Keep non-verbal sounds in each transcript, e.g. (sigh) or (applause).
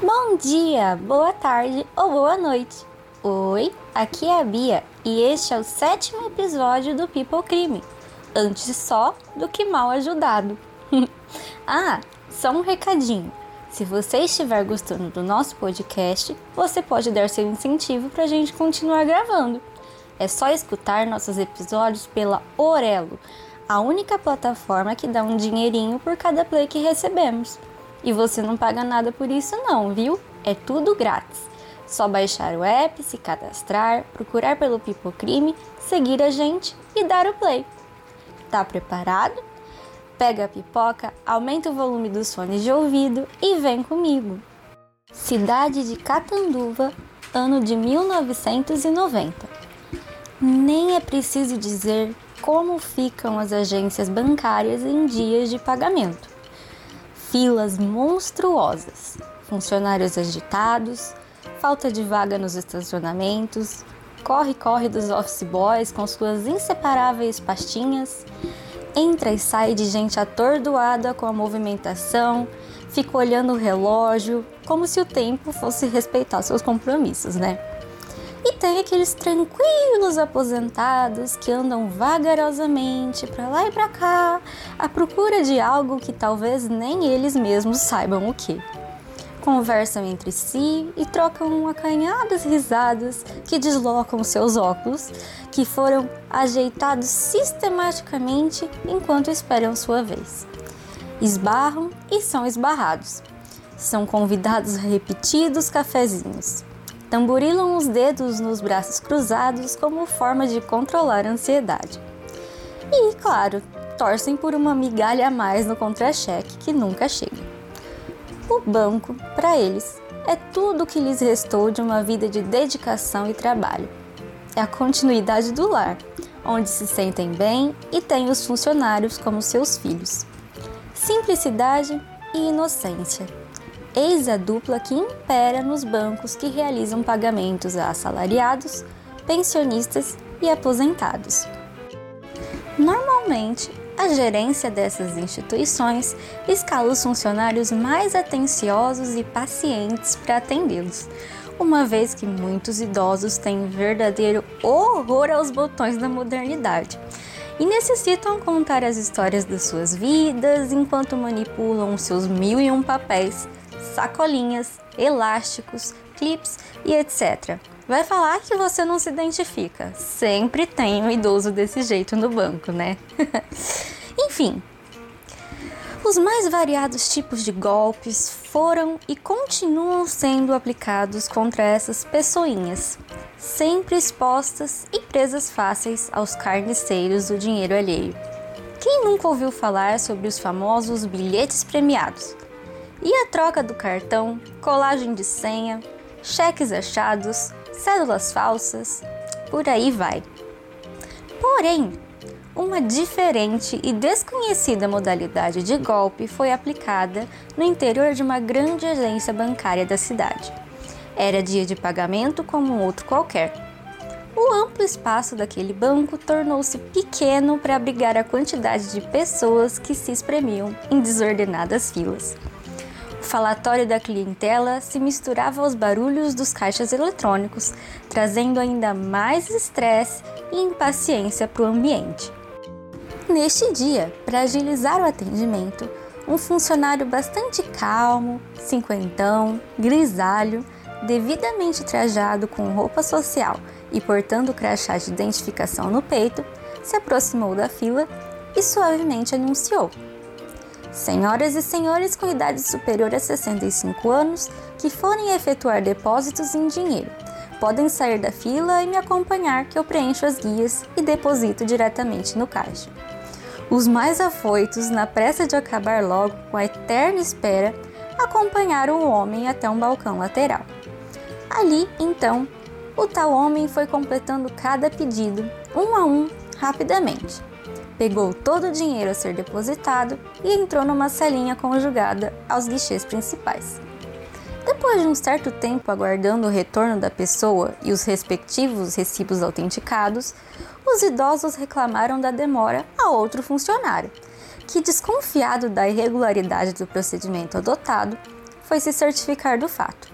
Bom dia, boa tarde ou boa noite. Oi, aqui é a Bia e este é o sétimo episódio do People Crime. Antes só do que mal ajudado. (laughs) ah, só um recadinho. Se você estiver gostando do nosso podcast, você pode dar seu incentivo para a gente continuar gravando. É só escutar nossos episódios pela Orelo, a única plataforma que dá um dinheirinho por cada play que recebemos. E você não paga nada por isso não, viu? É tudo grátis. Só baixar o app, se cadastrar, procurar pelo Pipocrime, seguir a gente e dar o play. Tá preparado? Pega a pipoca, aumenta o volume dos fones de ouvido e vem comigo. Cidade de Catanduva, ano de 1990. Nem é preciso dizer como ficam as agências bancárias em dias de pagamento filas monstruosas, funcionários agitados, falta de vaga nos estacionamentos, corre-corre dos office boys com suas inseparáveis pastinhas, entra e sai de gente atordoada com a movimentação, fica olhando o relógio, como se o tempo fosse respeitar seus compromissos, né? E tem aqueles tranquilos aposentados que andam vagarosamente para lá e para cá, à procura de algo que talvez nem eles mesmos saibam o que. Conversam entre si e trocam acanhadas risadas que deslocam seus óculos, que foram ajeitados sistematicamente enquanto esperam sua vez. Esbarram e são esbarrados. São convidados a repetidos cafezinhos tamborilam os dedos nos braços cruzados como forma de controlar a ansiedade. E, claro, torcem por uma migalha a mais no contra-cheque que nunca chega. O banco, para eles, é tudo o que lhes restou de uma vida de dedicação e trabalho. É a continuidade do lar, onde se sentem bem e têm os funcionários como seus filhos. Simplicidade e inocência Eis a dupla que impera nos bancos que realizam pagamentos a assalariados, pensionistas e aposentados. Normalmente, a gerência dessas instituições escala os funcionários mais atenciosos e pacientes para atendê-los, uma vez que muitos idosos têm verdadeiro horror aos botões da modernidade e necessitam contar as histórias das suas vidas enquanto manipulam seus mil e um papéis sacolinhas, elásticos, clips e etc. Vai falar que você não se identifica. Sempre tem um idoso desse jeito no banco, né? (laughs) Enfim, os mais variados tipos de golpes foram e continuam sendo aplicados contra essas pessoinhas, sempre expostas e presas fáceis aos carniceiros do dinheiro alheio. Quem nunca ouviu falar sobre os famosos bilhetes premiados? E a troca do cartão, colagem de senha, cheques achados, cédulas falsas, por aí vai. Porém, uma diferente e desconhecida modalidade de golpe foi aplicada no interior de uma grande agência bancária da cidade. Era dia de pagamento como um outro qualquer. O amplo espaço daquele banco tornou-se pequeno para abrigar a quantidade de pessoas que se espremiam em desordenadas filas falatório da clientela se misturava aos barulhos dos caixas eletrônicos, trazendo ainda mais estresse e impaciência para o ambiente. Neste dia, para agilizar o atendimento, um funcionário bastante calmo, cinquentão, grisalho, devidamente trajado com roupa social e portando o crachá de identificação no peito, se aproximou da fila e suavemente anunciou: Senhoras e senhores com idade superior a 65 anos que forem efetuar depósitos em dinheiro, podem sair da fila e me acompanhar que eu preencho as guias e deposito diretamente no caixa. Os mais afoitos, na pressa de acabar logo com a eterna espera, acompanharam o homem até um balcão lateral. Ali, então, o tal homem foi completando cada pedido, um a um, rapidamente pegou todo o dinheiro a ser depositado e entrou numa salinha conjugada aos guichês principais. Depois de um certo tempo aguardando o retorno da pessoa e os respectivos recibos autenticados, os idosos reclamaram da demora a outro funcionário, que, desconfiado da irregularidade do procedimento adotado, foi se certificar do fato.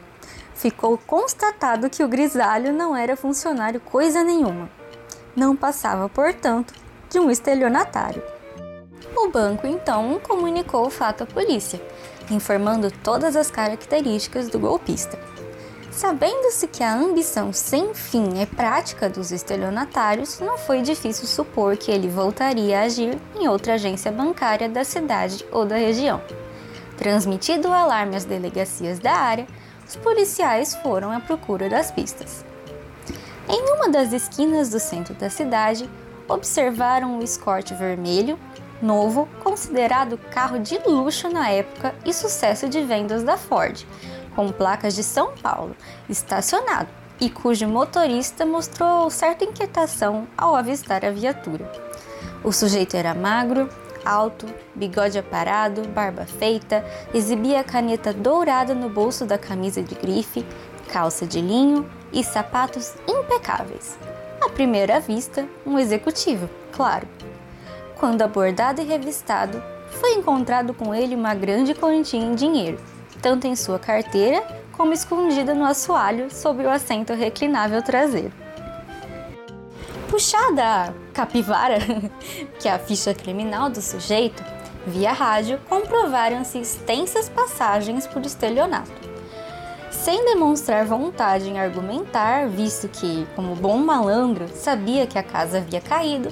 Ficou constatado que o grisalho não era funcionário coisa nenhuma. Não passava, portanto, de um estelionatário. O banco então comunicou o fato à polícia, informando todas as características do golpista. Sabendo-se que a ambição sem fim é prática dos estelionatários, não foi difícil supor que ele voltaria a agir em outra agência bancária da cidade ou da região. Transmitido o alarme às delegacias da área, os policiais foram à procura das pistas. Em uma das esquinas do centro da cidade, observaram o Escort vermelho, novo, considerado carro de luxo na época e sucesso de vendas da Ford, com placas de São Paulo, estacionado e cujo motorista mostrou certa inquietação ao avistar a viatura. O sujeito era magro, alto, bigode aparado, barba feita, exibia a caneta dourada no bolso da camisa de grife, calça de linho e sapatos impecáveis. Primeira vista, um executivo, claro. Quando abordado e revistado, foi encontrado com ele uma grande quantia em dinheiro tanto em sua carteira como escondida no assoalho sobre o assento reclinável traseiro. Puxada a capivara, (laughs) que é a ficha criminal do sujeito, via rádio comprovaram-se extensas passagens por estelionato. Sem demonstrar vontade em argumentar, visto que, como bom malandro, sabia que a casa havia caído,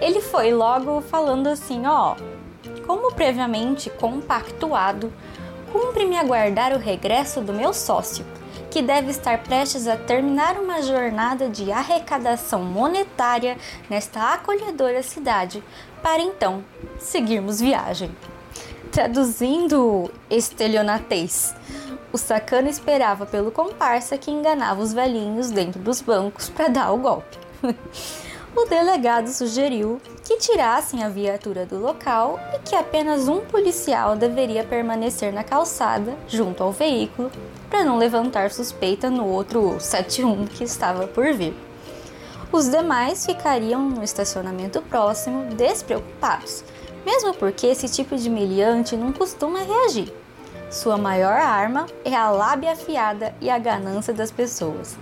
ele foi logo falando assim: ó, como previamente compactuado, cumpre-me aguardar o regresso do meu sócio, que deve estar prestes a terminar uma jornada de arrecadação monetária nesta acolhedora cidade, para então seguirmos viagem. Traduzindo estelionatez, o sacana esperava pelo comparsa que enganava os velhinhos dentro dos bancos para dar o golpe. (laughs) o delegado sugeriu que tirassem a viatura do local e que apenas um policial deveria permanecer na calçada, junto ao veículo, para não levantar suspeita no outro 71 que estava por vir. Os demais ficariam no estacionamento próximo, despreocupados, mesmo porque esse tipo de meliante não costuma reagir. Sua maior arma é a lábia afiada e a ganância das pessoas.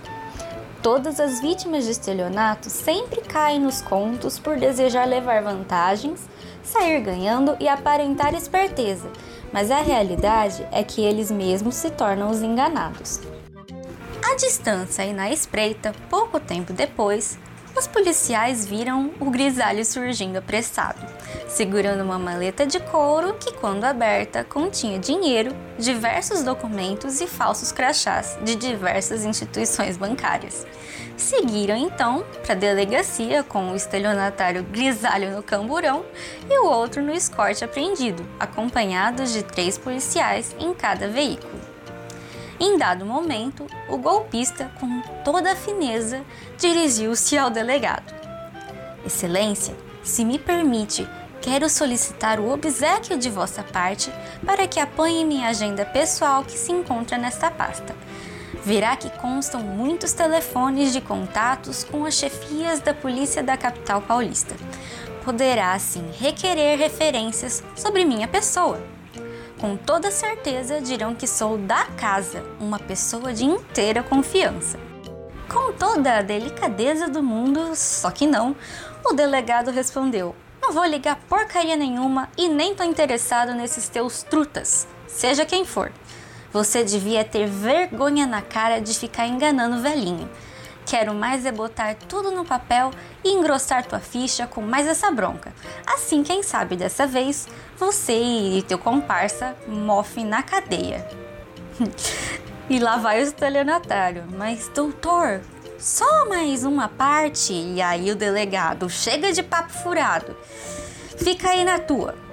Todas as vítimas de estelionato sempre caem nos contos por desejar levar vantagens, sair ganhando e aparentar esperteza, mas a realidade é que eles mesmos se tornam os enganados. À distância e na espreita, pouco tempo depois, os policiais viram o grisalho surgindo apressado, segurando uma maleta de couro que, quando aberta, continha dinheiro, diversos documentos e falsos crachás de diversas instituições bancárias. Seguiram então para a delegacia com o estelionatário grisalho no camburão e o outro no escorte apreendido, acompanhados de três policiais em cada veículo. Em dado momento, o golpista, com toda a fineza, dirigiu-se ao delegado. Excelência, se me permite, quero solicitar o obsequio de vossa parte para que apanhe minha agenda pessoal que se encontra nesta pasta. Verá que constam muitos telefones de contatos com as chefias da polícia da capital paulista. Poderá, assim, requerer referências sobre minha pessoa com toda certeza dirão que sou da casa, uma pessoa de inteira confiança. Com toda a delicadeza do mundo, só que não, o delegado respondeu: Não vou ligar porcaria nenhuma e nem tô interessado nesses teus trutas, seja quem for. Você devia ter vergonha na cara de ficar enganando o velhinho. Quero mais é botar tudo no papel e engrossar tua ficha com mais essa bronca. Assim, quem sabe dessa vez, você e teu comparsa mofem na cadeia. (laughs) e lá vai o estelionatário. Mas, doutor, só mais uma parte. E aí o delegado chega de papo furado. Fica aí na tua.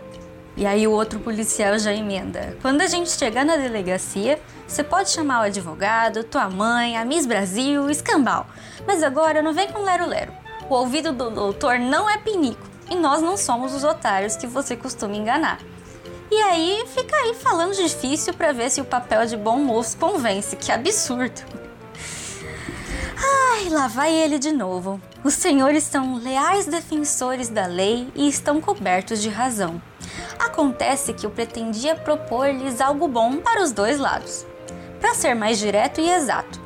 E aí o outro policial já emenda. Quando a gente chegar na delegacia, você pode chamar o advogado, tua mãe, a Miss Brasil, escambau. Mas agora não vem com lero-lero. O ouvido do doutor não é pinico e nós não somos os otários que você costuma enganar. E aí fica aí falando difícil para ver se o papel de bom moço convence. Que absurdo! Ai, lá vai ele de novo. Os senhores são leais defensores da lei e estão cobertos de razão. Acontece que eu pretendia propor-lhes algo bom para os dois lados. Para ser mais direto e exato,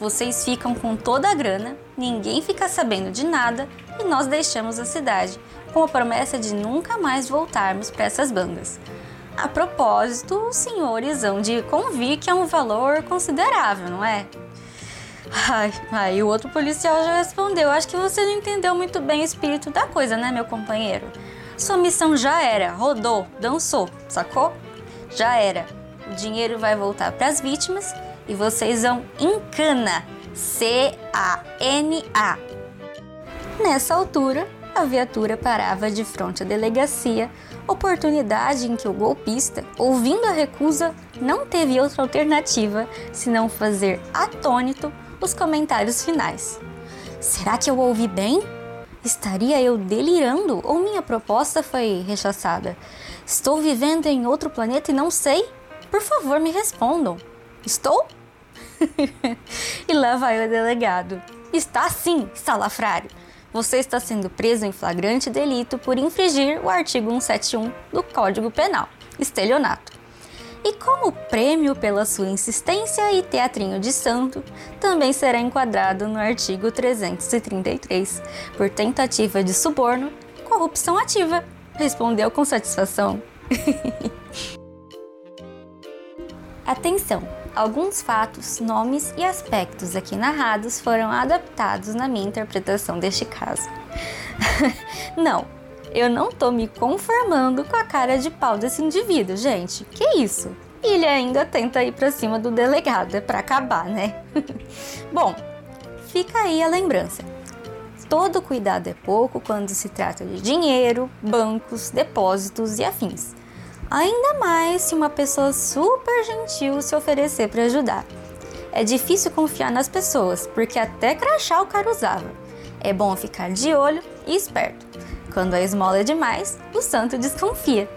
vocês ficam com toda a grana, ninguém fica sabendo de nada e nós deixamos a cidade, com a promessa de nunca mais voltarmos para essas bandas. A propósito, os senhores hão de convir que é um valor considerável, não é? Ai, aí o outro policial já respondeu: Acho que você não entendeu muito bem o espírito da coisa, né, meu companheiro? Sua missão já era, rodou, dançou, sacou? Já era. O dinheiro vai voltar para as vítimas e vocês vão em cana. C-A-N-A. Nessa altura, a viatura parava de frente à delegacia, oportunidade em que o golpista, ouvindo a recusa, não teve outra alternativa senão fazer atônito os comentários finais. Será que eu ouvi bem? Estaria eu delirando ou minha proposta foi rechaçada? Estou vivendo em outro planeta e não sei? Por favor, me respondam. Estou? (laughs) e lá vai o delegado. Está sim, salafrário. Você está sendo preso em flagrante delito por infringir o artigo 171 do Código Penal, estelionato. E como prêmio pela sua insistência e teatrinho de santo, também será enquadrado no artigo 333 por tentativa de suborno, corrupção ativa. Respondeu com satisfação. (laughs) Atenção! Alguns fatos, nomes e aspectos aqui narrados foram adaptados na minha interpretação deste caso. (laughs) Não, eu não tô me conformando com a cara de pau desse indivíduo, gente. Que isso? E ele ainda tenta ir para cima do delegado, é para acabar, né? (laughs) Bom, fica aí a lembrança. Todo cuidado é pouco quando se trata de dinheiro, bancos, depósitos e afins. Ainda mais se uma pessoa super gentil se oferecer para ajudar. É difícil confiar nas pessoas, porque até crachá o cara usava. É bom ficar de olho e esperto. Quando a esmola é demais, o santo desconfia.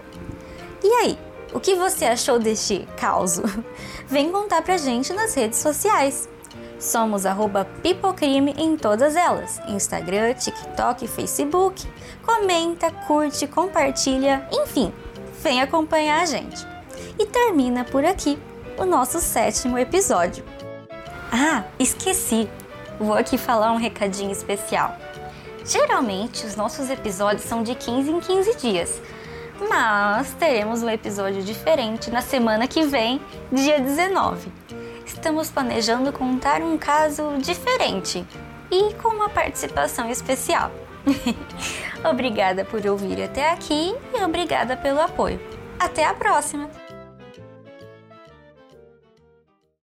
E aí, o que você achou deste caos? (laughs) Vem contar pra gente nas redes sociais. Somos Pipocrime em todas elas: Instagram, TikTok, Facebook. Comenta, curte, compartilha, enfim, vem acompanhar a gente. E termina por aqui o nosso sétimo episódio. Ah, esqueci! Vou aqui falar um recadinho especial. Geralmente, os nossos episódios são de 15 em 15 dias, mas teremos um episódio diferente na semana que vem, dia 19. Estamos planejando contar um caso diferente e com uma participação especial. (laughs) obrigada por ouvir até aqui e obrigada pelo apoio. Até a próxima!